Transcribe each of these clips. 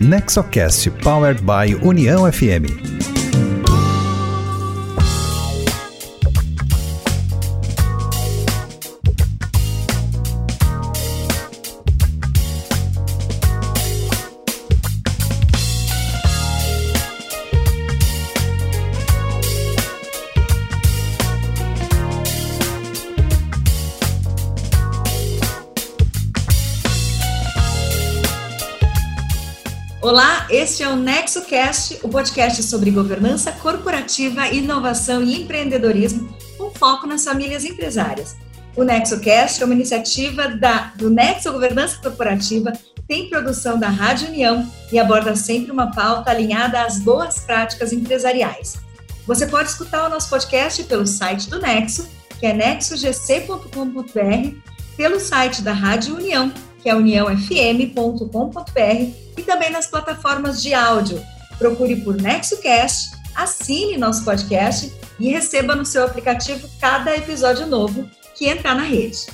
Nexocast Powered by União FM. O podcast sobre governança corporativa, inovação e empreendedorismo, com foco nas famílias empresárias. O NexoCast é uma iniciativa da, do Nexo Governança Corporativa, tem produção da Rádio União e aborda sempre uma pauta alinhada às boas práticas empresariais. Você pode escutar o nosso podcast pelo site do Nexo, que é nexogc.com.br, pelo site da Rádio União, que é uniãofm.com.br e também nas plataformas de áudio. Procure por NexoCast, assine nosso podcast e receba no seu aplicativo cada episódio novo que entrar na rede.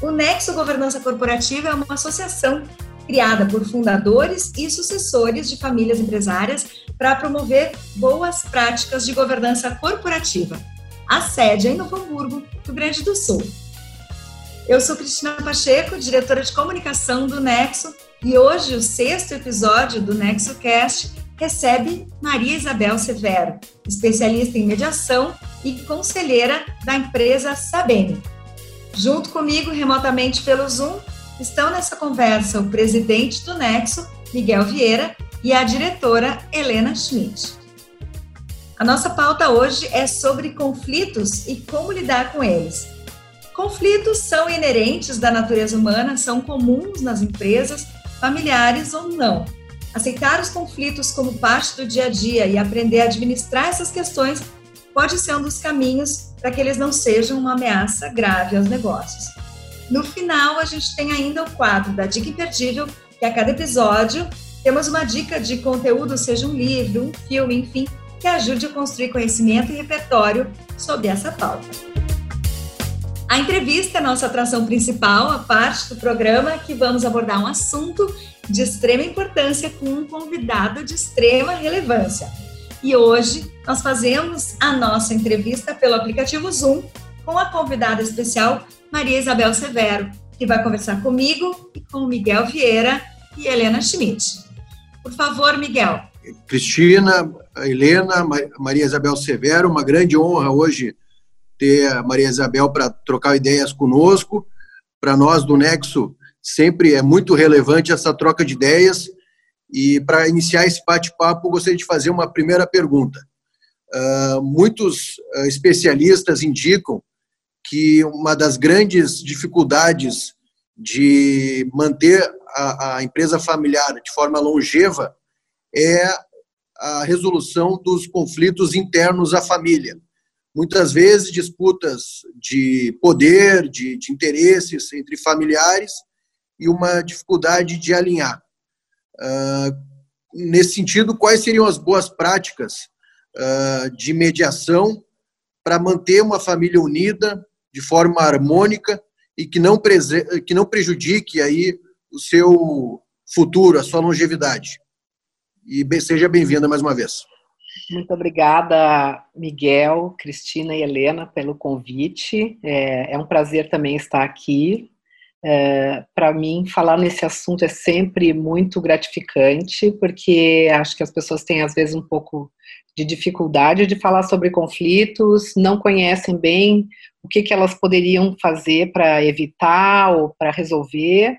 O Nexo Governança Corporativa é uma associação criada por fundadores e sucessores de famílias empresárias para promover boas práticas de governança corporativa. A sede é em Novo Hamburgo, Rio Grande do Sul. Eu sou Cristina Pacheco, diretora de comunicação do Nexo, e hoje, o sexto episódio do NexoCast recebe Maria Isabel Severo, especialista em mediação e conselheira da empresa Sabene. Junto comigo, remotamente pelo Zoom, estão nessa conversa o presidente do Nexo, Miguel Vieira, e a diretora Helena Schmidt. A nossa pauta hoje é sobre conflitos e como lidar com eles. Conflitos são inerentes da natureza humana, são comuns nas empresas familiares ou não. Aceitar os conflitos como parte do dia a dia e aprender a administrar essas questões pode ser um dos caminhos para que eles não sejam uma ameaça grave aos negócios. No final, a gente tem ainda o quadro da Dica Imperdível, que a cada episódio temos uma dica de conteúdo, seja um livro, um filme, enfim, que ajude a construir conhecimento e repertório sobre essa pauta. A entrevista é a nossa atração principal, a parte do programa que vamos abordar um assunto de extrema importância com um convidado de extrema relevância. E hoje nós fazemos a nossa entrevista pelo aplicativo Zoom com a convidada especial Maria Isabel Severo, que vai conversar comigo e com Miguel Vieira e Helena Schmidt. Por favor, Miguel. Cristina, Helena, Maria Isabel Severo, uma grande honra hoje ter a Maria Isabel para trocar ideias conosco. Para nós do Nexo, sempre é muito relevante essa troca de ideias. E para iniciar esse bate-papo, gostaria de fazer uma primeira pergunta. Uh, muitos uh, especialistas indicam que uma das grandes dificuldades de manter a, a empresa familiar de forma longeva é a resolução dos conflitos internos à família muitas vezes disputas de poder, de, de interesses entre familiares e uma dificuldade de alinhar. Uh, nesse sentido, quais seriam as boas práticas uh, de mediação para manter uma família unida de forma harmônica e que não, que não prejudique aí o seu futuro, a sua longevidade? E seja bem-vinda mais uma vez. Muito obrigada, Miguel, Cristina e Helena, pelo convite. É, é um prazer também estar aqui. É, Para mim, falar nesse assunto é sempre muito gratificante, porque acho que as pessoas têm, às vezes, um pouco de dificuldade de falar sobre conflitos, não conhecem bem o que, que elas poderiam fazer para evitar ou para resolver.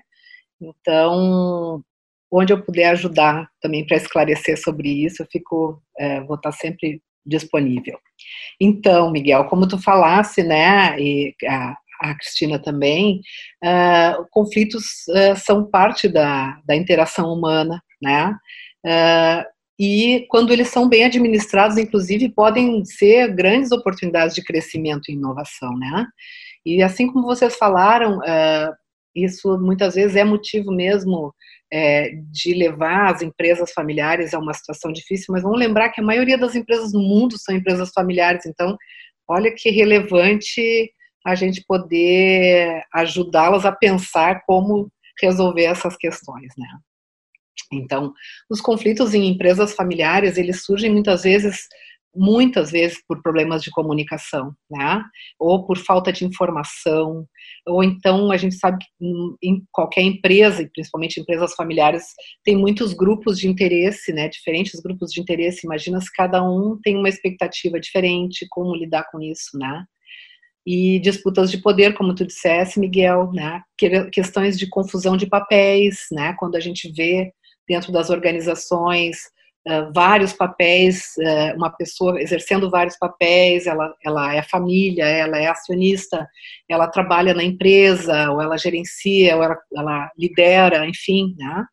Então, onde eu puder ajudar também para esclarecer sobre isso, eu fico, é, vou estar sempre disponível. Então, Miguel, como tu falasse, né, e a, a Cristina também, uh, conflitos uh, são parte da, da interação humana, né, uh, e quando eles são bem administrados, inclusive, podem ser grandes oportunidades de crescimento e inovação, né, e assim como vocês falaram, isso muitas vezes é motivo mesmo é, de levar as empresas familiares a uma situação difícil, mas vamos lembrar que a maioria das empresas no mundo são empresas familiares, então olha que relevante a gente poder ajudá-las a pensar como resolver essas questões, né? Então, os conflitos em empresas familiares, eles surgem muitas vezes muitas vezes por problemas de comunicação, né? Ou por falta de informação, ou então a gente sabe que em qualquer empresa, e principalmente empresas familiares, tem muitos grupos de interesse, né? Diferentes grupos de interesse. Imagina se cada um tem uma expectativa diferente, como lidar com isso, né? E disputas de poder, como tu dissesse, Miguel, né? Questões de confusão de papéis, né? Quando a gente vê dentro das organizações uh, vários papéis, uh, uma pessoa exercendo vários papéis, ela, ela é família, ela é acionista, ela trabalha na empresa, ou ela gerencia, ou ela, ela lidera, enfim, né?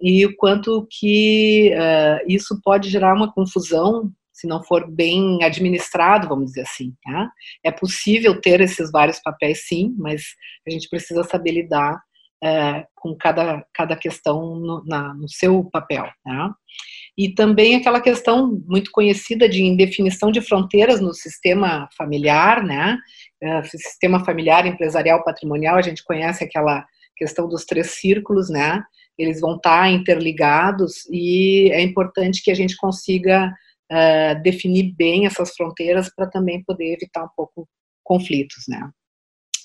E o quanto que uh, isso pode gerar uma confusão se não for bem administrado, vamos dizer assim. Tá? É possível ter esses vários papéis, sim, mas a gente precisa saber lidar é, com cada, cada questão no, na, no seu papel. Né? E também aquela questão muito conhecida de indefinição de fronteiras no sistema familiar, né? É, sistema familiar, empresarial, patrimonial, a gente conhece aquela questão dos três círculos, né? Eles vão estar interligados e é importante que a gente consiga uh, definir bem essas fronteiras para também poder evitar um pouco conflitos, né?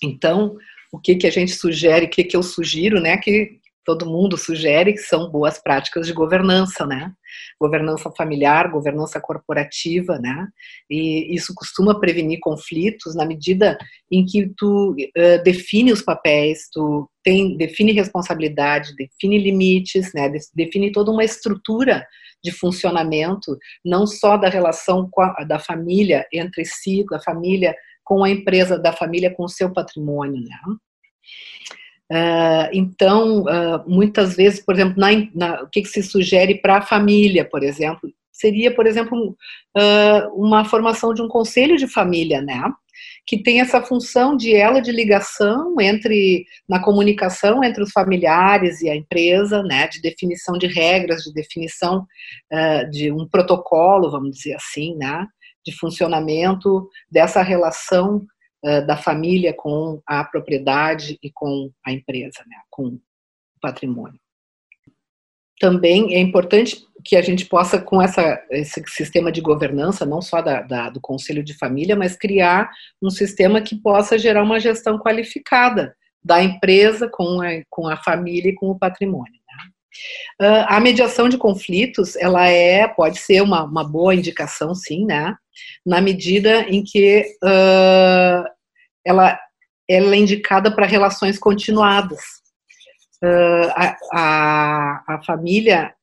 Então, o que, que a gente sugere, o que, que eu sugiro, né, que todo mundo sugere que são boas práticas de governança, né? Governança familiar, governança corporativa, né? E isso costuma prevenir conflitos na medida em que tu uh, define os papéis, tu tem, define responsabilidade, define limites, né? Define toda uma estrutura de funcionamento, não só da relação a, da família entre si, da família com a empresa da família, com o seu patrimônio. Né? Uh, então, uh, muitas vezes, por exemplo, na, na, o que, que, se sugere para a família, por exemplo, seria, por exemplo, uh, uma formação de um conselho de família, né? Que tem essa função de ela de ligação entre na comunicação entre os familiares e a empresa, né? De definição de regras, de definição de um protocolo, vamos dizer assim, né? de funcionamento dessa relação da família com a propriedade e com a empresa, né, com o patrimônio. Também é importante que a gente possa, com essa, esse sistema de governança, não só da, da, do Conselho de Família, mas criar um sistema que possa gerar uma gestão qualificada da empresa com a, com a família e com o patrimônio. Uh, a mediação de conflitos, ela é, pode ser uma, uma boa indicação, sim, né? Na medida em que uh, ela, ela é indicada para relações continuadas. Uh, a, a, a, família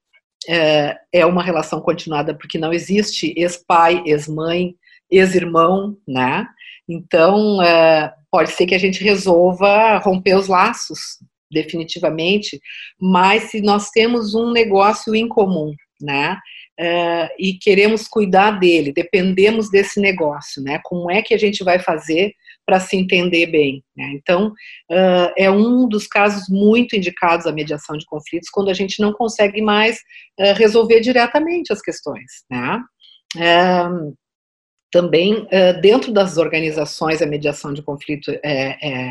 é uma relação continuada porque não existe ex-pai, ex-mãe, ex-irmão, né? Então, pode ser que a gente resolva romper os laços definitivamente, mas se nós temos um negócio em comum, né? Uh, e queremos cuidar dele, dependemos desse negócio, né? Como é que a gente vai fazer para se entender bem? Né? Então, uh, é um dos casos muito indicados à mediação de conflitos, quando a gente não consegue mais uh, resolver diretamente as questões, né? também, dentro das organizações, a mediação de conflito é, é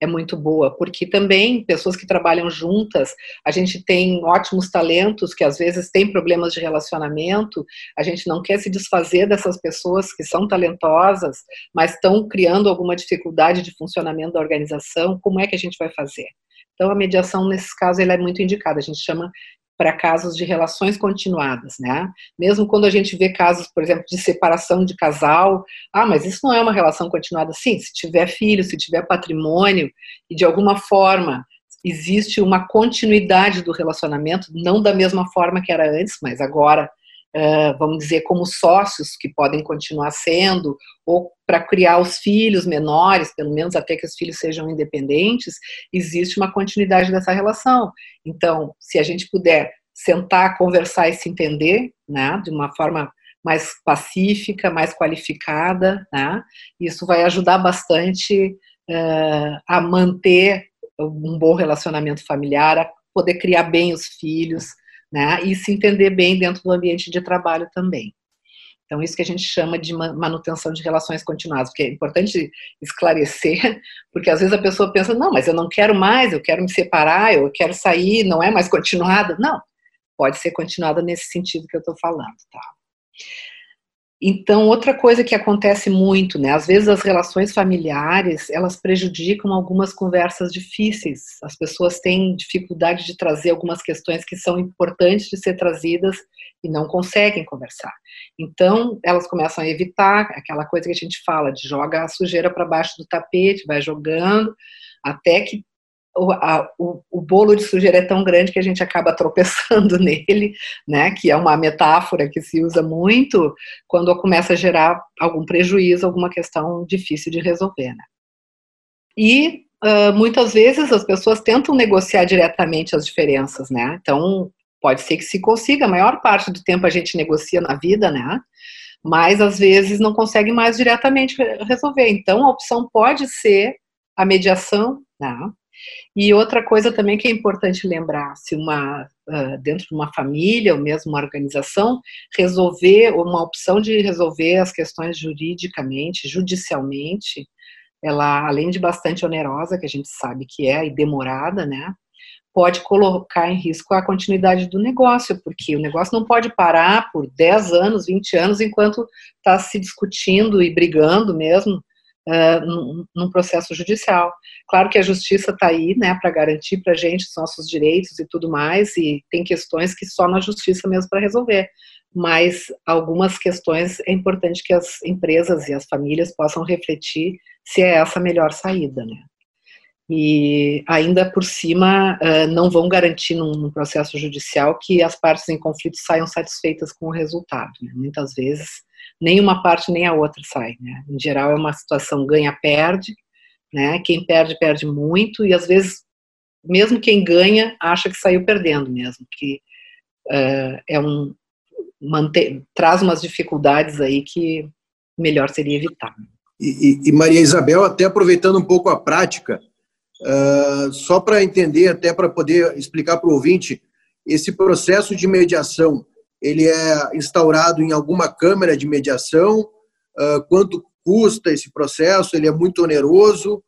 é muito boa, porque também pessoas que trabalham juntas, a gente tem ótimos talentos que às vezes têm problemas de relacionamento, a gente não quer se desfazer dessas pessoas que são talentosas, mas estão criando alguma dificuldade de funcionamento da organização, como é que a gente vai fazer? Então, a mediação, nesses casos, ela é muito indicada. A gente chama para casos de relações continuadas, né? Mesmo quando a gente vê casos, por exemplo, de separação de casal, ah, mas isso não é uma relação continuada. Sim, se tiver filho, se tiver patrimônio e de alguma forma existe uma continuidade do relacionamento, não da mesma forma que era antes, mas agora vamos dizer, como sócios que podem continuar sendo, ou para criar os filhos menores, pelo menos até que os filhos sejam independentes, existe uma continuidade dessa relação. Então, se a gente puder sentar, conversar e se entender, né, de uma forma mais pacífica, mais qualificada, né, isso vai ajudar bastante uh, a manter um bom relacionamento familiar, a poder criar bem os filhos, né? E se entender bem dentro do ambiente de trabalho também. Então, isso que a gente chama de manutenção de relações continuadas, porque é importante esclarecer, porque às vezes a pessoa pensa, não, mas eu não quero mais, eu quero me separar, eu quero sair, não é mais continuada. Não, pode ser continuada nesse sentido que eu estou falando, tá? Então, outra coisa que acontece muito, né? Às vezes as relações familiares, elas prejudicam algumas conversas difíceis. As pessoas têm dificuldade de trazer algumas questões que são importantes de ser trazidas e não conseguem conversar. Então, elas começam a evitar aquela coisa que a gente fala de joga a sujeira para baixo do tapete, vai jogando até que o, a, o, o, bolo de sujeira é tão grande que a gente acaba tropeçando nele, né? Que é uma metáfora que se usa muito quando começa a gerar algum prejuízo, alguma questão difícil de resolver, né? E uh, muitas vezes as pessoas tentam negociar diretamente as diferenças, né? Então pode ser que se consiga, a maior parte do tempo a gente negocia na vida, né? Mas às vezes não consegue mais diretamente resolver. Então a opção pode ser a mediação, né? E outra coisa também que é importante lembrar, se uma dentro de uma família ou mesmo uma organização resolver uma opção de resolver as questões juridicamente, judicialmente, ela além de bastante onerosa, que a gente sabe que é e demorada, né? Pode colocar em risco a continuidade do negócio, porque o negócio não pode parar por 10 anos, 20 anos, enquanto está se discutindo e brigando mesmo uh, num, processo judicial. Claro que a justiça está aí, né, para garantir para a gente os nossos direitos e tudo mais, e tem questões que só na justiça mesmo para resolver. Mas algumas questões é importante que as empresas e as famílias possam refletir se é essa a melhor saída, né. E ainda por cima, uh, não vão garantir num, processo judicial que as partes em conflito saiam satisfeitas com o resultado. Né? Muitas vezes nem uma parte nem a outra sai. Né? Em geral, é uma situação ganha-perde, né? quem perde, perde muito, e às vezes, mesmo quem ganha, acha que saiu perdendo mesmo, que uh, é um, manter, traz umas dificuldades aí que melhor seria evitar. E, e, e Maria Isabel, até aproveitando um pouco a prática, uh, só para entender, até para poder explicar para o ouvinte, esse processo de mediação, ele é instaurado em alguma câmara de mediação? Uh, quanto custa esse processo? Ele é muito oneroso?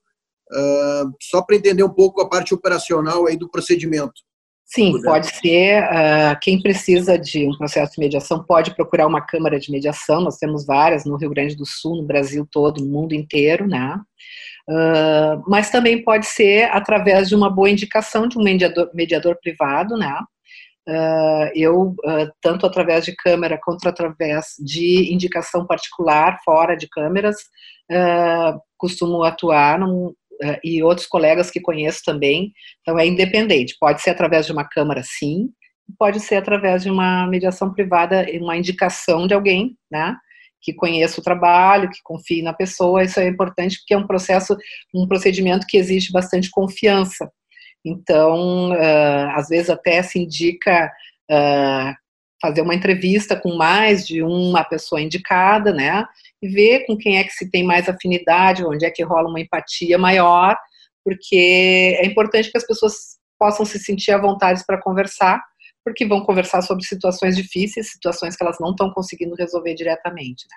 Uh, só para entender um pouco a parte operacional aí do procedimento. Sim, pode ser. Uh, quem precisa de um processo de mediação pode procurar uma câmara de mediação. Nós temos várias no Rio Grande do Sul, no Brasil todo, no mundo inteiro, né? Uh, mas também pode ser através de uma boa indicação de um mediador, mediador privado, né? Uh, eu, uh, tanto através de câmera quanto através de indicação particular, fora de câmeras, costumo atuar num, e outros colegas que conheço também. Então, é independente. Pode ser através de uma câmara, sim, pode ser através de uma mediação privada, uma indicação de alguém, né? Que conheça o trabalho, que confie na pessoa. Isso é importante porque é um processo, um procedimento que exige bastante confiança. Então, uh, às vezes até se indica uh, fazer uma entrevista com mais de uma pessoa indicada, né? E ver com quem é que se tem mais afinidade, onde é que rola uma empatia maior, porque é importante que as pessoas possam se sentir à vontade para conversar, porque vão conversar sobre situações difíceis, situações que elas não estão conseguindo resolver diretamente. Né?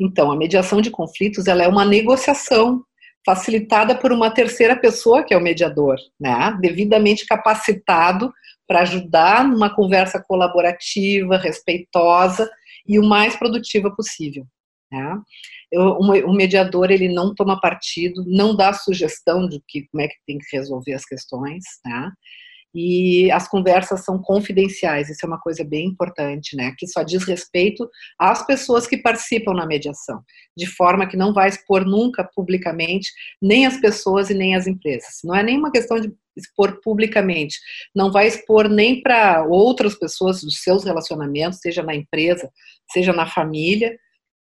Então, a mediação de conflitos ela é uma negociação facilitada por uma terceira pessoa, que é o mediador, né? devidamente capacitado para ajudar numa conversa colaborativa, respeitosa e o mais produtiva possível. Né? o mediador ele não toma partido, não dá sugestão de que, como é que tem que resolver as questões, né? E as conversas são confidenciais, isso é uma coisa bem importante, né? Que só diz respeito às pessoas que participam na mediação, de forma que não vai expor nunca publicamente nem as pessoas e nem as empresas. Não é nenhuma questão de expor publicamente, não vai expor nem para outras pessoas dos seus relacionamentos, seja na empresa, seja na família,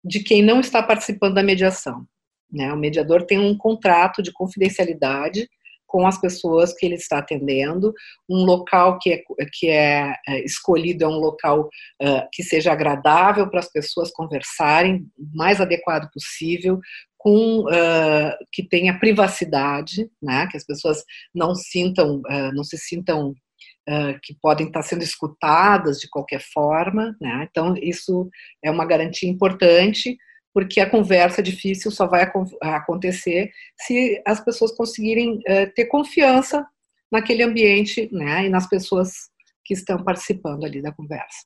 de quem não está participando da mediação. Né? O mediador tem um contrato de confidencialidade com as pessoas que ele está atendendo, um local que é, que é, é escolhido é um local uh, que seja agradável para as pessoas conversarem, mais adequado possível, com uh, que tenha privacidade, né, que as pessoas não sintam, uh, não se sintam que podem estar sendo escutadas de qualquer forma, né? Então isso é uma garantia importante porque a conversa difícil só vai acontecer se as pessoas conseguirem uh, ter confiança naquele ambiente, né, e nas pessoas que estão participando ali da conversa.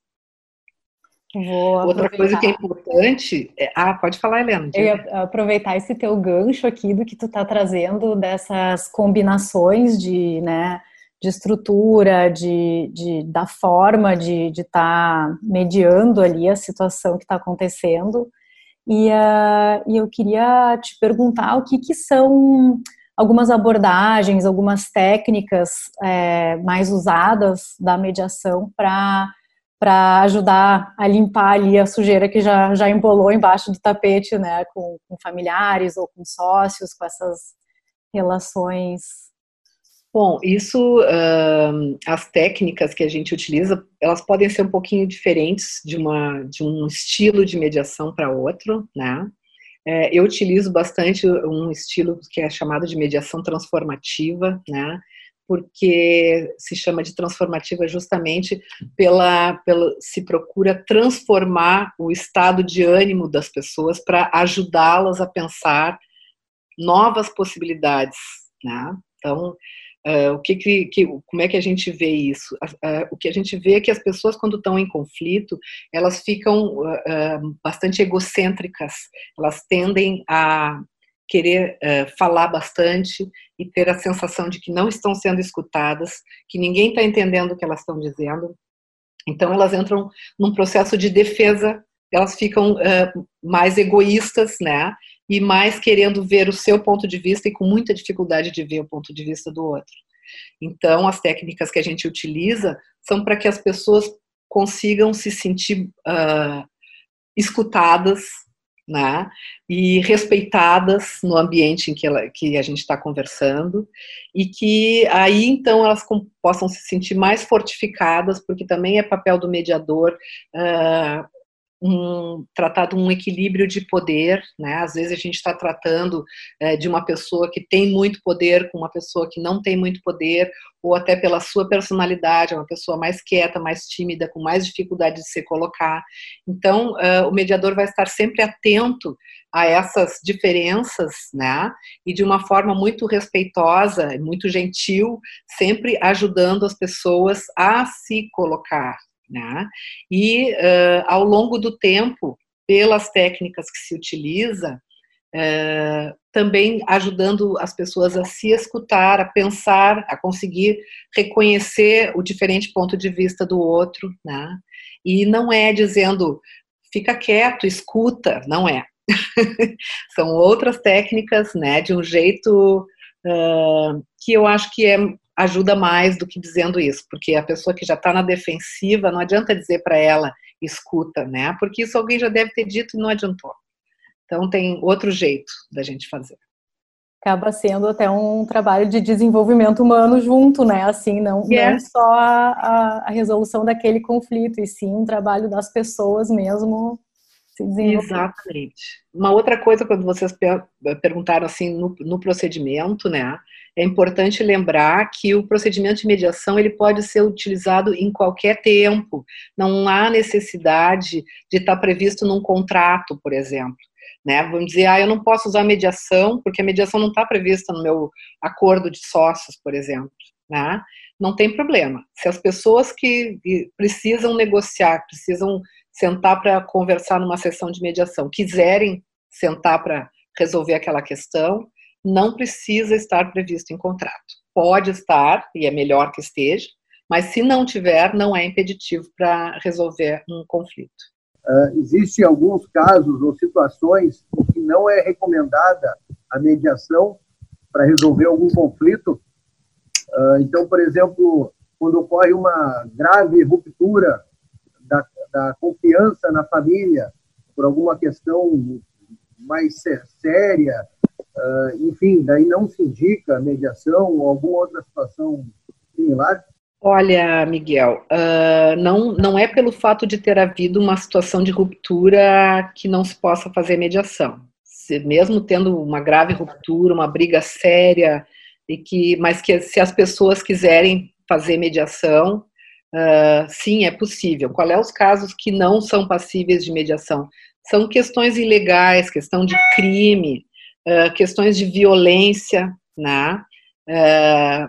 Outra coisa que é importante. É... Ah, pode falar, Helena. Eu ia aproveitar esse teu gancho aqui do que tu está trazendo dessas combinações de, né, de estrutura, de, de da forma de estar tá mediando ali a situação que está acontecendo. E, uh, e eu queria te perguntar o que, que são algumas abordagens, algumas técnicas é, mais usadas da mediação para para ajudar a limpar ali a sujeira que já, já embolou embaixo do tapete, né, com, com familiares ou com sócios, com essas relações Bom, isso, uh, as técnicas que a gente utiliza, elas podem ser um pouquinho diferentes de, uma, de um estilo de mediação para outro, né? É, eu utilizo bastante um estilo que é chamado de mediação transformativa, né? Porque se chama de transformativa justamente pela, pela se procura transformar o estado de ânimo das pessoas para ajudá-las a pensar novas possibilidades, né? Então, Uh, o que, que, que, como é que a gente vê isso? Uh, o que a gente vê é que as pessoas, quando estão em conflito, elas ficam bastante egocêntricas, elas tendem a querer falar bastante e ter a sensação de que não estão sendo escutadas, que ninguém está entendendo o que elas estão dizendo. Então, elas entram num processo de defesa, elas ficam mais egoístas, né? E mais querendo ver o seu ponto de vista e com muita dificuldade de ver o ponto de vista do outro. Então, as técnicas que a gente utiliza são para que as pessoas consigam se sentir uh, escutadas, né, e respeitadas no ambiente em que, ela, que a gente está conversando, e que aí então elas com, possam se sentir mais fortificadas, porque também é papel do mediador uh, um, tratado um equilíbrio de poder, né? Às vezes a gente está tratando é, de uma pessoa que tem muito poder com uma pessoa que não tem muito poder, ou até pela sua personalidade, uma pessoa mais quieta, mais tímida, com mais dificuldade de se colocar. Então, uh, o mediador vai estar sempre atento a essas diferenças, né? E de uma forma muito respeitosa, muito gentil, sempre ajudando as pessoas a se colocar, né? E uh, ao longo do tempo, pelas técnicas que se utiliza, uh, também ajudando as pessoas a se escutar, a pensar, a conseguir reconhecer o diferente ponto de vista do outro, né? E não é dizendo fica quieto, escuta, não é. São outras técnicas, né? De um jeito uh, que eu acho que é ajuda mais do que dizendo isso, porque a pessoa que já está na defensiva, não adianta dizer para ela, escuta, né? Porque isso alguém já deve ter dito e não adiantou. Então tem outro jeito da gente fazer. Acaba sendo até um trabalho de desenvolvimento humano junto, né? Assim, não, yeah. não só a, a, resolução daquele conflito, e sim um trabalho das pessoas mesmo se. Exatamente. Uma outra coisa, quando vocês perguntaram assim no, no procedimento, né? É importante lembrar que o procedimento de mediação ele pode ser utilizado em qualquer tempo. Não há necessidade de estar previsto num contrato, por exemplo. Né? Vamos dizer, ah, eu não posso usar mediação porque a mediação não está prevista no meu acordo de sócios, por exemplo. Né? Não tem problema. Se as pessoas que precisam negociar, precisam sentar para conversar numa sessão de mediação, quiserem sentar para resolver aquela questão, não precisa estar previsto em contrato. Pode estar, e é melhor que esteja, mas se não tiver, não é impeditivo para resolver um conflito. Uh, Existem alguns casos ou situações em que não é recomendada a mediação para resolver algum conflito. Uh, então, por exemplo, quando ocorre uma grave ruptura da, da confiança na família por alguma questão mais séria, Uh, enfim, daí não se indica mediação ou alguma outra situação similar? Olha, Miguel, uh, não, não é pelo fato de ter havido uma situação de ruptura que não se possa fazer mediação. Se, mesmo tendo uma grave ruptura, uma briga séria, e que, mas que se as pessoas quiserem fazer mediação, uh, sim, é possível. Qual é os casos que não são passíveis de mediação? São questões ilegais, questão de crime, questões de violência, né? Uh,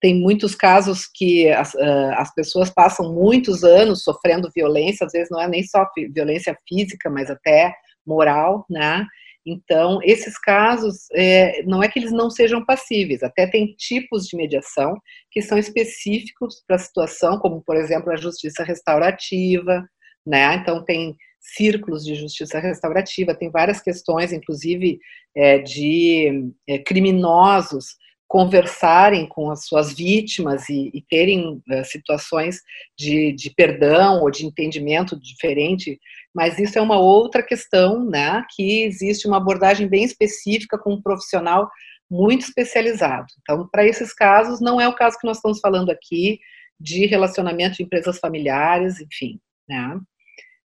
tem muitos casos que as, uh, as pessoas passam muitos anos sofrendo violência, às vezes não é nem só violência física, mas até moral, né? Então, esses casos, é, não é que eles não sejam passíveis, até tem tipos de mediação que são específicos para a situação, como, por exemplo, a justiça restaurativa, né? Então, tem círculos de justiça restaurativa, tem várias questões, inclusive, é, de é, criminosos conversarem com as suas vítimas e, e terem uh, situações de, de, perdão ou de entendimento diferente, mas isso é uma outra questão, né, que existe uma abordagem bem específica com um profissional muito especializado. Então, para esses casos, não é o caso que nós estamos falando aqui, de relacionamento de empresas familiares, enfim, né,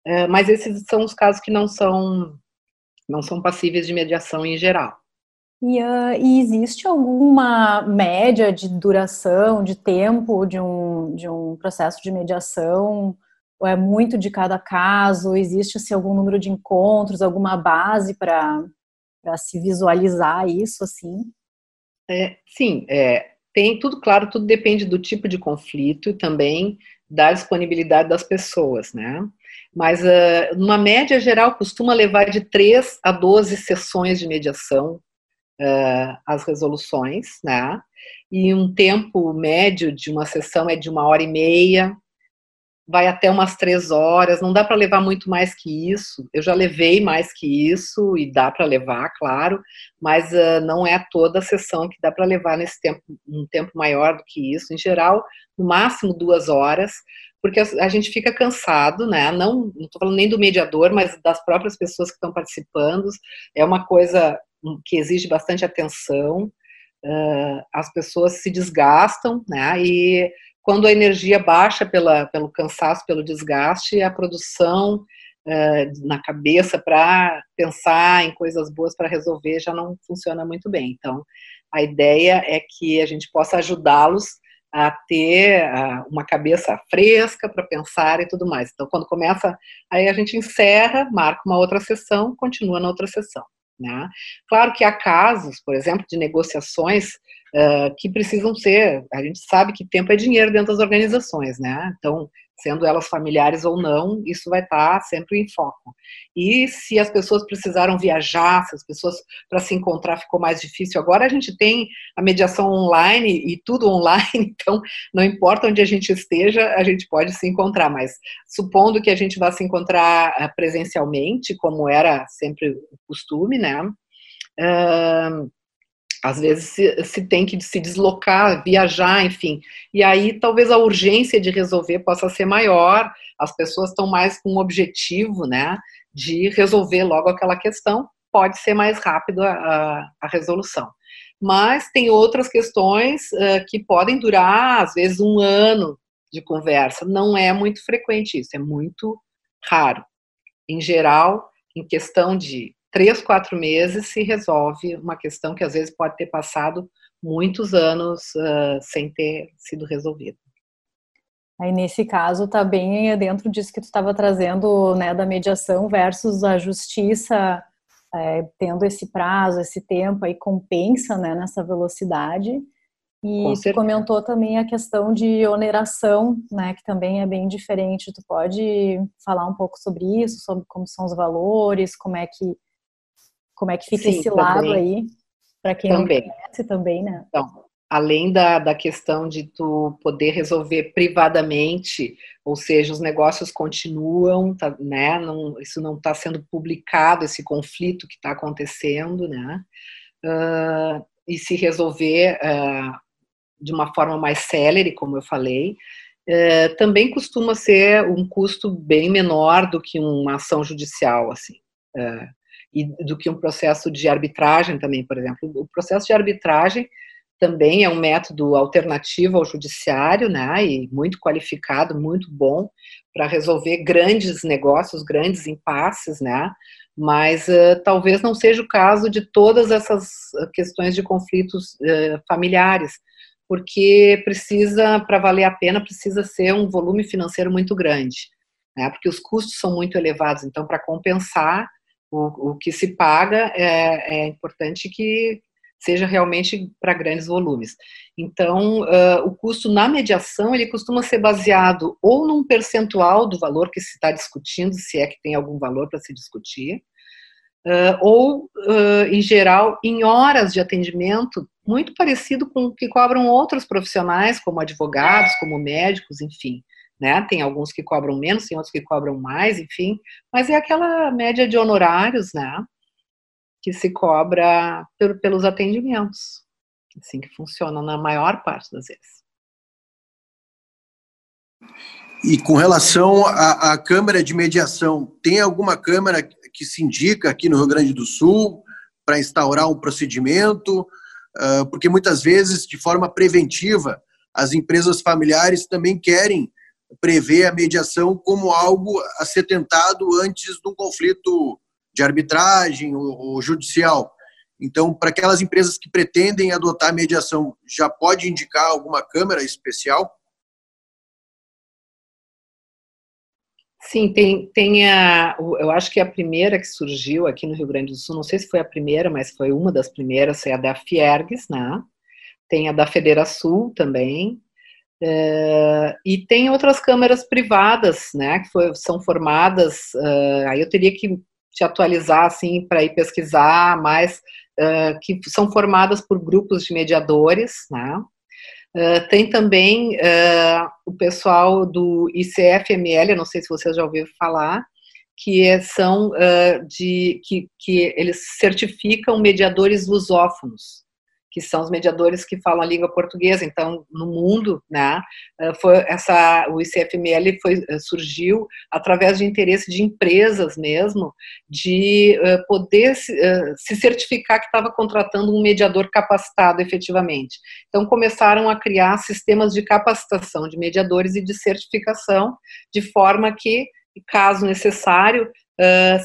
uh, mas esses são os casos que não são, não são passíveis de mediação em geral. E, uh, e, existe alguma média de duração, de tempo de um, de um processo de mediação? Ou é muito de cada caso? Existe assim, algum número de encontros, alguma base para se visualizar isso assim? É, sim, é, tem tudo claro, tudo depende do tipo de conflito e também da disponibilidade das pessoas, né? Mas, uh, numa média geral, costuma levar de 3 a 12 sessões de mediação uh, as resoluções, né? E um tempo médio de uma sessão é de uma hora e meia, vai até umas três horas, não dá para levar muito mais que isso. Eu já levei mais que isso e dá para levar, claro, mas uh, não é toda a sessão que dá para levar nesse tempo, um tempo maior do que isso. Em geral, no máximo duas horas, porque a, gente fica cansado, né? Não estou falando nem do mediador, mas das próprias pessoas que estão participando. É uma coisa que exige bastante atenção, uh, as pessoas se desgastam, né? E quando a energia baixa pela, pelo cansaço, pelo desgaste, a produção uh, na cabeça para pensar em coisas boas para resolver já não funciona muito bem. Então, a ideia é que a gente possa ajudá-los a ter uma cabeça fresca para pensar e tudo mais. Então, quando começa, aí a gente encerra, marca uma outra sessão, continua na outra sessão. Né? Claro que há casos, por exemplo, de negociações uh, que precisam ser, a gente sabe que tempo é dinheiro dentro das organizações, né? Então, sendo elas familiares ou não, isso vai estar sempre em foco. E se as pessoas precisaram viajar, se as pessoas para se encontrar ficou mais difícil, agora a gente tem a mediação online e tudo online, então não importa onde a gente esteja, a gente pode se encontrar, mas supondo que a gente vá se encontrar eh, presencialmente, como era sempre o costume, né? Uh, às vezes se, se, tem que se deslocar, viajar, enfim. E aí talvez a urgência de resolver possa ser maior, as pessoas estão mais com um objetivo, né, de resolver logo aquela questão, pode ser mais rápido a, a, a resolução. Mas tem outras questões uh, que podem durar, às vezes, um ano de conversa. Não é muito frequente isso, é muito raro. Em geral, em questão de três, quatro meses se resolve uma questão que às vezes pode ter passado muitos anos uh, sem ter sido resolvida. Aí nesse caso está bem dentro disso que tu estava trazendo, né, da mediação versus a justiça, é, tendo esse prazo, esse tempo aí compensa, né, nessa velocidade. E tu comentou também a questão de oneração, né, que também é bem diferente. Tu pode falar um pouco sobre isso, sobre como são os valores, como é que como é que fica Sim, esse também. lado aí, para quem também. não conhece também, né? Então, além da, da questão de tu poder resolver privadamente, ou seja, os negócios continuam, tá, né? Não, isso não está sendo publicado, esse conflito que está acontecendo, né? Uh, e se resolver uh, de uma forma mais célere, como eu falei, uh, também costuma ser um custo bem menor do que uma ação judicial, assim e do que um processo de arbitragem também, por exemplo. O processo de arbitragem também é um método alternativo ao judiciário, né, e muito qualificado, muito bom para resolver grandes negócios, grandes impasses, né, mas uh, talvez não seja o caso de todas essas questões de conflitos uh, familiares, porque precisa, para valer a pena, precisa ser um volume financeiro muito grande, né, porque os custos são muito elevados, então para compensar o, o que se paga é, é importante que seja realmente para grandes volumes. Então, uh, o custo na mediação ele costuma ser baseado ou num percentual do valor que se está discutindo, se é que tem algum valor para se discutir, uh, ou, uh, em geral, em horas de atendimento, muito parecido com o que cobram outros profissionais, como advogados, como médicos, enfim. Né? Tem alguns que cobram menos, tem outros que cobram mais, enfim, mas é aquela média de honorários, né? Que se cobra pelos atendimentos. Assim que funciona na maior parte das vezes. E com relação à, à, Câmara de Mediação, tem alguma Câmara que se indica aqui no Rio Grande do Sul para instaurar um procedimento? Uh, porque muitas vezes, de forma preventiva, as empresas familiares também querem prever a mediação como algo a ser tentado antes de um conflito de arbitragem ou, judicial. Então, para aquelas empresas que pretendem adotar a mediação, já pode indicar alguma câmara especial? Sim, tem, tem a. Eu acho que a primeira que surgiu aqui no Rio Grande do Sul, não sei se foi a primeira, mas foi uma das primeiras, é a da Fiergues, né? Tem a da Federação também. É, e tem outras câmaras privadas, né, que foi, são formadas. Uh, aí eu teria que te atualizar, assim, para ir pesquisar mais, uh, que são formadas por grupos de mediadores, né. Uh, tem também o pessoal do ICFML, não sei se vocês já ouviram falar, que é, são de que, que eles certificam mediadores lusófonos que são os mediadores que falam a língua portuguesa. Então, no mundo, né, eh, foi essa o ICFML foi eh, surgiu através de interesse de empresas mesmo, de uh, poder se, se certificar que estava contratando um mediador capacitado efetivamente. Então, começaram a criar sistemas de capacitação de mediadores e de certificação, de forma que, caso necessário,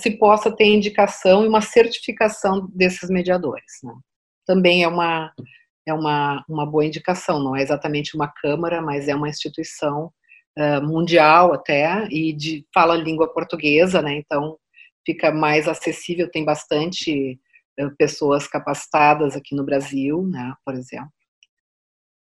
se possa ter indicação e uma certificação desses mediadores. Né? Também é uma, é uma, uma boa indicação. Não é exatamente uma câmara, mas é uma instituição uh, mundial até e de fala língua portuguesa, né? Então fica mais acessível. Tem bastante pessoas capacitadas aqui no Brasil, né? Por exemplo,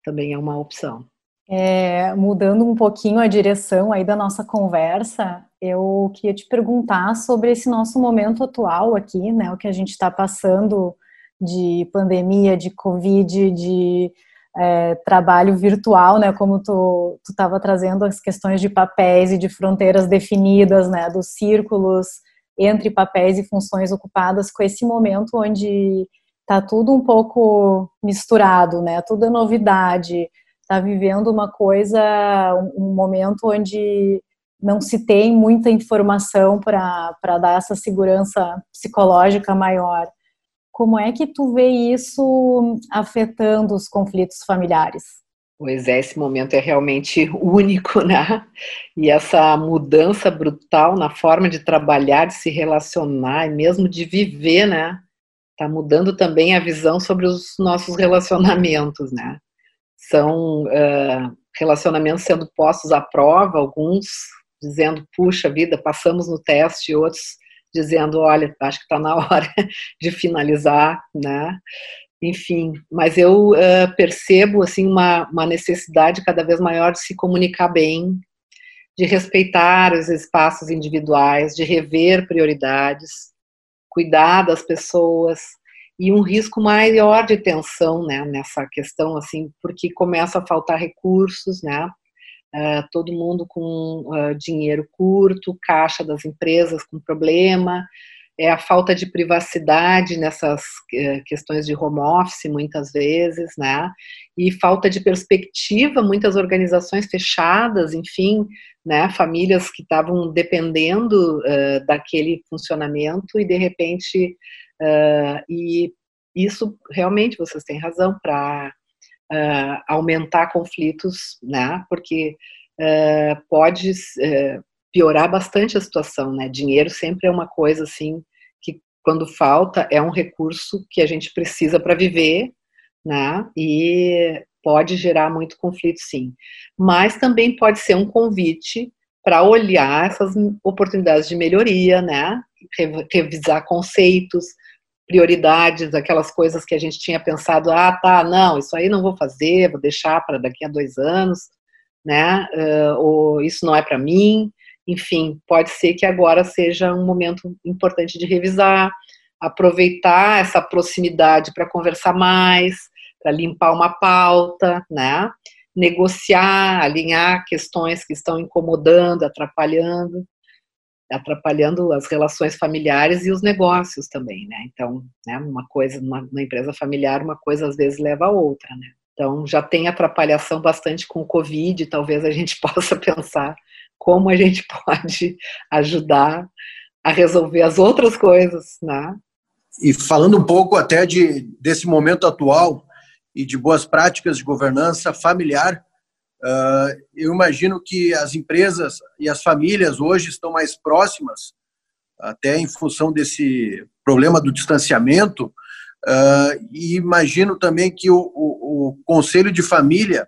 também é uma opção. É, mudando um pouquinho a direção aí da nossa conversa, eu queria te perguntar sobre esse nosso momento atual aqui, né? O que a gente está passando de pandemia, de Covid, de é, trabalho virtual, né, como tu estava trazendo as questões de papéis e de fronteiras definidas, né, dos círculos entre papéis e funções ocupadas, com esse momento onde está tudo um pouco misturado, né, tudo é novidade, está vivendo uma coisa, um momento onde não se tem muita informação para dar essa segurança psicológica maior. Como é que tu vê isso afetando os conflitos familiares? Pois é, esse momento é realmente único, né? E essa mudança brutal na forma de trabalhar, de se relacionar e mesmo de viver, né? Tá mudando também a visão sobre os nossos relacionamentos, né? São uh, relacionamentos sendo postos à prova, alguns dizendo, puxa vida, passamos no teste, outros dizendo, olha, acho que está na hora de finalizar, né? Enfim, mas eu uh, percebo assim uma, uma necessidade cada vez maior de se comunicar bem, de respeitar os espaços individuais, de rever prioridades, cuidar das pessoas e um risco maior de tensão, né, nessa questão assim, porque começa a faltar recursos, né? Uh, todo mundo com uh, dinheiro curto, caixa das empresas com problema, é a falta de privacidade nessas uh, questões de home office, muitas vezes, né? E falta de perspectiva, muitas organizações fechadas, enfim, né? Famílias que estavam dependendo daquele funcionamento e, de repente, e isso realmente vocês têm razão para uh, aumentar conflitos, né? Porque uh, pode uh, piorar bastante a situação, né? Dinheiro sempre é uma coisa assim que quando falta é um recurso que a gente precisa para viver, né? E pode gerar muito conflito, sim. Mas também pode ser um convite para olhar essas oportunidades de melhoria, né? Revisar conceitos, prioridades, aquelas coisas que a gente tinha pensado, ah, tá, não, isso aí não vou fazer, vou deixar para daqui a dois anos, né? Uh, ou isso não é para mim. Enfim, pode ser que agora seja um momento importante de revisar, aproveitar essa proximidade para conversar mais, para limpar uma pauta, né? Negociar, alinhar questões que estão incomodando, atrapalhando atrapalhando as relações familiares e os negócios também, né? Então, né, uma coisa, uma, uma, empresa familiar, uma coisa às vezes leva a outra, né? Então, já tem atrapalhação bastante com o Covid, talvez a gente possa pensar como a gente pode ajudar a resolver as outras coisas, né? E falando um pouco até de, desse momento atual e de boas práticas de governança familiar, eu imagino que as empresas e as famílias hoje estão mais próximas, até em função desse problema do distanciamento, uh, e imagino também que o, o, o, Conselho de Família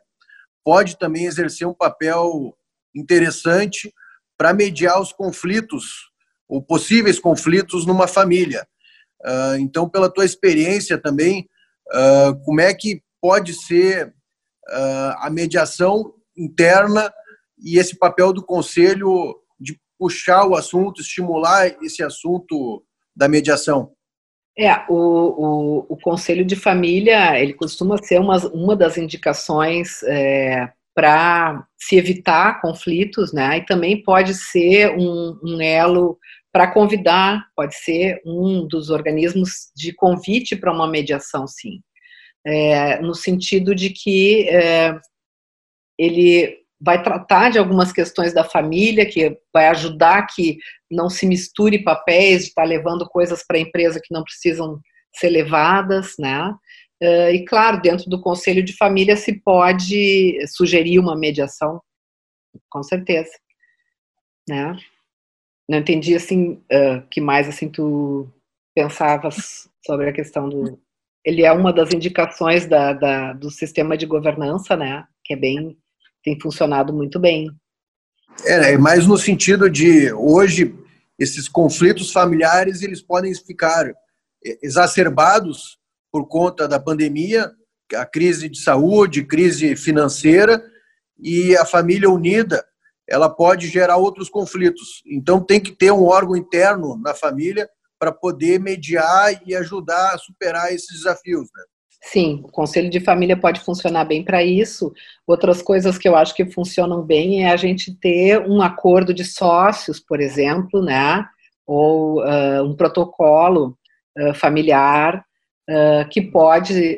pode também exercer um papel interessante para mediar os conflitos, ou possíveis conflitos numa família. Uh, então, pela tua experiência também, como é que pode ser a mediação interna e esse papel do conselho de puxar o assunto, estimular esse assunto da mediação? É, o, o, o conselho de família, ele costuma ser uma, uma das indicações é, para se evitar conflitos, né? E também pode ser um, um elo para convidar, pode ser um dos organismos de convite para uma mediação, sim é, no sentido de que é, ele vai tratar de algumas questões da família, que vai ajudar que não se misture papéis, de estar tá levando coisas para a empresa que não precisam ser levadas, né? É, e claro, dentro do conselho de família se pode sugerir uma mediação, com certeza, né? Não entendi assim, uh, que mais assim tu pensavas sobre a questão do ele é uma das indicações da, da, do sistema de governança, né? Que é bem, tem funcionado muito bem. É, é mais no sentido de hoje esses conflitos familiares eles podem ficar exacerbados por conta da pandemia, a crise de saúde, crise financeira e a família unida ela pode gerar outros conflitos. Então tem que ter um órgão interno na família para poder mediar e ajudar a superar esses desafios. Né? Sim, o conselho de família pode funcionar bem para isso. Outras coisas que eu acho que funcionam bem é a gente ter um acordo de sócios, por exemplo, né? Ou uh, um protocolo uh, familiar uh, que pode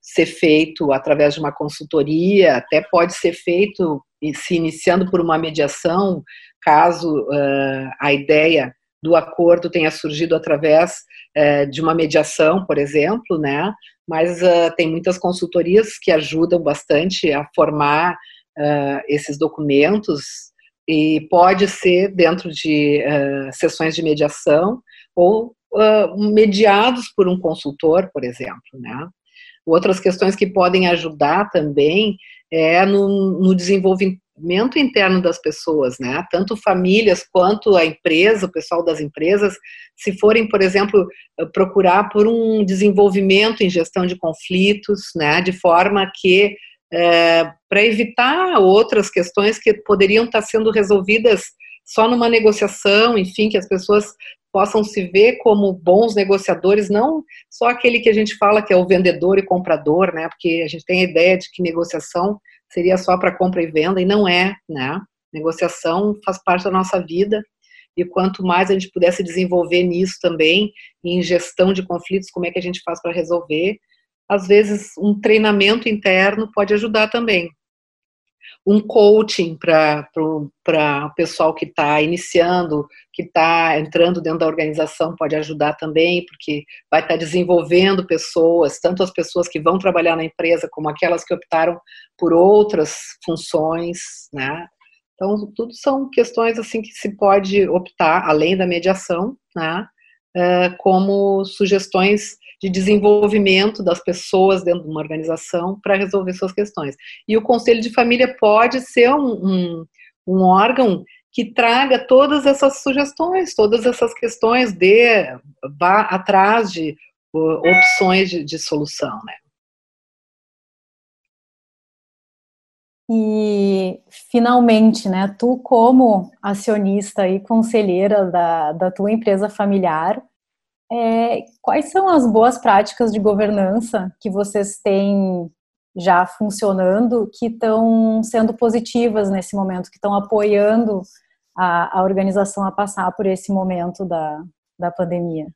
ser feito através de uma consultoria, até pode ser feito se iniciando por uma mediação, caso a ideia do acordo tenha surgido através é, de uma mediação, por exemplo, né? Mas uh, tem muitas consultorias que ajudam bastante a formar uh, esses documentos e pode ser dentro de uh, sessões de mediação ou mediados por um consultor, por exemplo, né? Outras questões que podem ajudar também é no, no desenvolvimento desenvolvimento interno das pessoas, né? Tanto famílias quanto a empresa, o pessoal das empresas, se forem, por exemplo, procurar por um desenvolvimento em gestão de conflitos, né? De forma que é, para evitar outras questões que poderiam estar sendo resolvidas só numa negociação, enfim, que as pessoas possam se ver como bons negociadores, não só aquele que a gente fala que é o vendedor e comprador, né? Porque a gente tem a ideia de que negociação seria só para compra e venda, e não é, né? Negociação faz parte da nossa vida, e quanto mais a gente pudesse desenvolver nisso também, em gestão de conflitos, como é que a gente faz para resolver, às vezes um treinamento interno pode ajudar também um coaching para o pessoal que está iniciando, que está entrando dentro da organização, pode ajudar também, porque vai estar tá desenvolvendo pessoas, tanto as pessoas que vão trabalhar na empresa, como aquelas que optaram por outras funções, né? Então, tudo são questões assim que se pode optar, além da mediação, né? Como sugestões de desenvolvimento das pessoas dentro de uma organização para resolver suas questões. E o conselho de família pode ser um, um, um órgão que traga todas essas sugestões, todas essas questões de vá atrás de opções de, de solução, né? E, finalmente, né, tu como acionista e conselheira da, da tua empresa familiar, é, quais são as boas práticas de governança que vocês têm já funcionando, que estão sendo positivas nesse momento, que estão apoiando a, a organização a passar por esse momento da, da pandemia?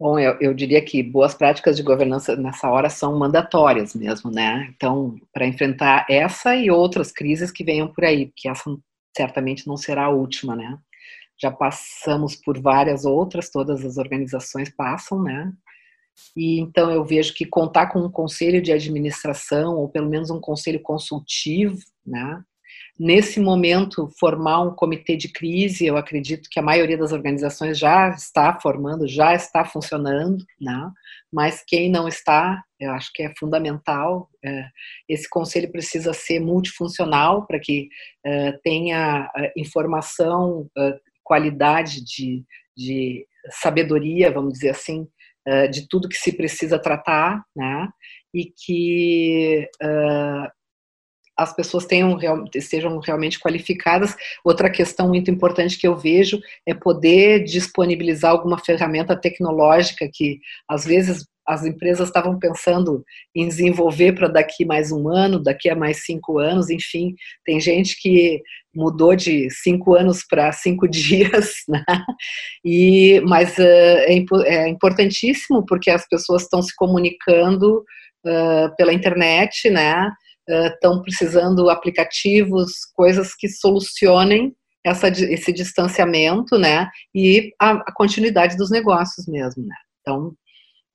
Bom, eu, eu, diria que boas práticas de governança nessa hora são mandatórias mesmo, né? Então, para enfrentar essa e outras crises que venham por aí, porque essa certamente não será a última, né? Já passamos por várias outras, todas as organizações passam, né? E então eu vejo que contar com um conselho de administração, ou pelo menos um conselho consultivo, né? Nesse momento, formar um comitê de crise, eu acredito que a maioria das organizações já está formando, já está funcionando, né? mas quem não está, eu acho que é fundamental. É, esse conselho precisa ser multifuncional para que é, tenha é, informação, qualidade de, de sabedoria, vamos dizer assim, de tudo que se precisa tratar, né? e que as pessoas tenham, estejam realmente qualificadas. Outra questão muito importante que eu vejo é poder disponibilizar alguma ferramenta tecnológica que, às vezes, as empresas estavam pensando em desenvolver para daqui mais um ano, daqui a mais cinco anos, enfim, tem gente que mudou de cinco anos para cinco dias, né? E, mas uh, é, é, importantíssimo porque as pessoas estão se comunicando pela internet, né? Estão precisando aplicativos, coisas que solucionem essa, esse distanciamento, né, e a, a continuidade dos negócios mesmo, né. Então,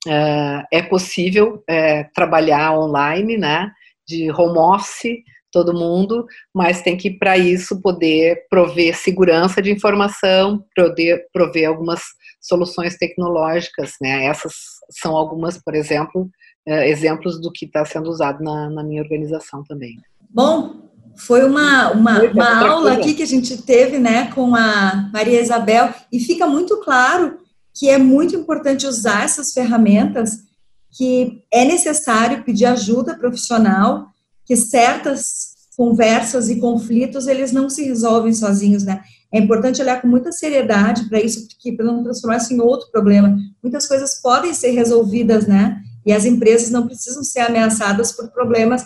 uh, é possível uh, trabalhar online, né, de home office, todo mundo, mas tem que, para isso, poder prover segurança de informação, poder prover algumas soluções tecnológicas, né, essas são algumas, por exemplo, é, exemplos do que está sendo usado na, na, minha organização também. Bom, foi uma, uma, uma aula aqui que a gente teve né, com a Maria Isabel e fica muito claro que é muito importante usar essas ferramentas, que é necessário pedir ajuda profissional, que certas conversas e conflitos eles não se resolvem sozinhos, né? É importante olhar com muita seriedade para isso, porque para não transformar isso em outro problema. Muitas coisas podem ser resolvidas, né? E as empresas não precisam ser ameaçadas por problemas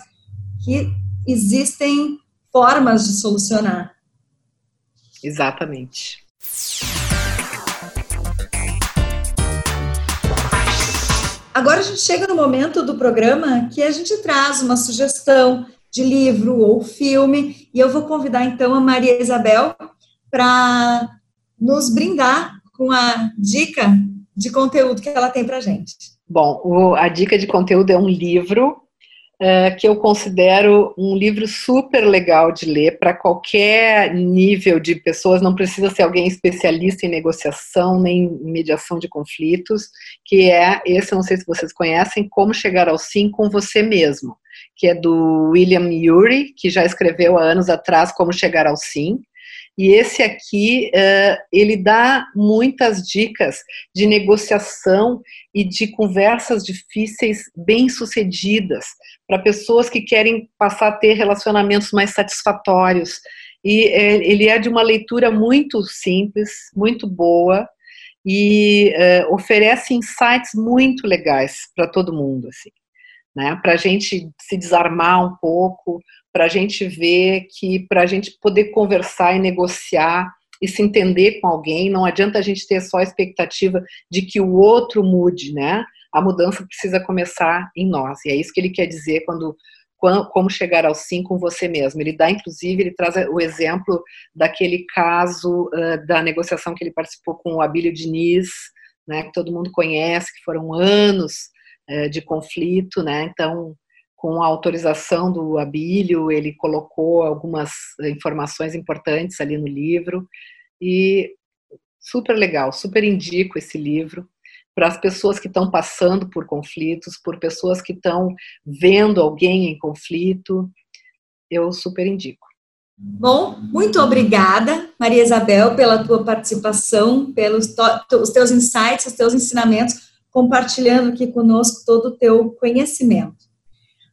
que existem formas de solucionar. Exatamente. Agora a gente chega no momento do programa que a gente traz uma sugestão de livro ou filme, e eu vou convidar então a Maria Isabel para nos brindar com a dica de conteúdo que ela tem para gente. Bom, o, a dica de conteúdo é um livro uh, que eu considero um livro super legal de ler para qualquer nível de pessoas, não precisa ser alguém especialista em negociação nem em mediação de conflitos, que é esse, não sei se vocês conhecem, Como Chegar ao Sim com Você Mesmo, que é do William Ury, que já escreveu há anos atrás Como Chegar ao Sim, e esse aqui, uh, ele dá muitas dicas de negociação e de conversas difíceis bem sucedidas para pessoas que querem passar a ter relacionamentos mais satisfatórios. E é, ele é de uma leitura muito simples, muito boa e uh, oferece insights muito legais para todo mundo, assim, né? Para a gente se desarmar um pouco, para a gente ver que para a gente poder conversar e negociar e se entender com alguém, não adianta a gente ter só a expectativa de que o outro mude, né? A mudança precisa começar em nós. E é isso que ele quer dizer quando como chegar ao sim com você mesmo. Ele dá, inclusive, ele traz o exemplo daquele caso uh, da negociação que ele participou com o Abílio Diniz, né, que todo mundo conhece, que foram anos de conflito, né, então com a autorização do Abílio, ele colocou algumas informações importantes ali no livro. E super legal, super indico esse livro para as pessoas que estão passando por conflitos, por pessoas que estão vendo alguém em conflito, eu super indico. Bom, muito obrigada, Maria Isabel, pela tua participação, pelos os teus insights, os teus ensinamentos, compartilhando aqui conosco todo o teu conhecimento.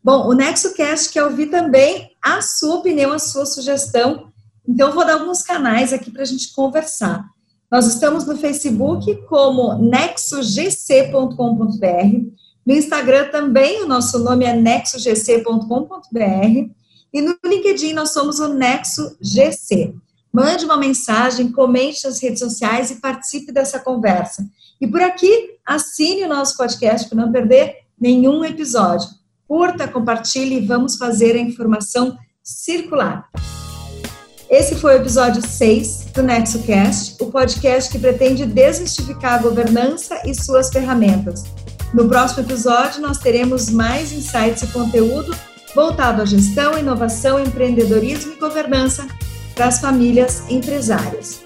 Bom, o NexoCast quer ouvir também a sua opinião, a sua sugestão. Então, vou dar alguns canais aqui para a gente conversar. Nós estamos no Facebook como nexogc.com.br. No Instagram também, o nosso nome é nexogc.com.br. E no LinkedIn nós somos o Nexo GC. Mande uma mensagem, comente nas redes sociais e participe dessa conversa. E por aqui, assine o nosso podcast para não perder nenhum episódio. Curta, compartilhe e vamos fazer a informação circular. Esse foi o episódio 6 do NexoCast, o podcast que pretende desmistificar a governança e suas ferramentas. No próximo episódio, nós teremos mais insights e conteúdo voltado à gestão, inovação, empreendedorismo e governança para as famílias empresárias.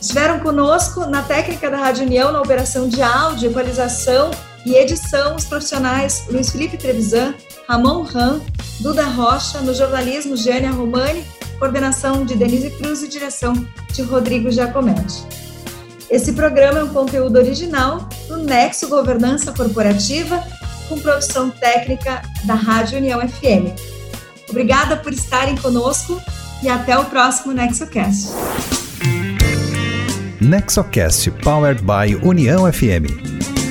Estiveram conosco na técnica da Rádio União, na operação de áudio, equalização e edição, os profissionais Luiz Felipe Trevisan, Ramon Ram, Duda Rocha, no jornalismo Gênia Romani, coordenação de Denise Cruz e direção de Rodrigo Giacometti. Esse programa é um conteúdo original do Nexo Governança Corporativa com produção técnica da Rádio União FM. Obrigada por estarem conosco e até o próximo NexoCast. NexoCast Powered by União FM.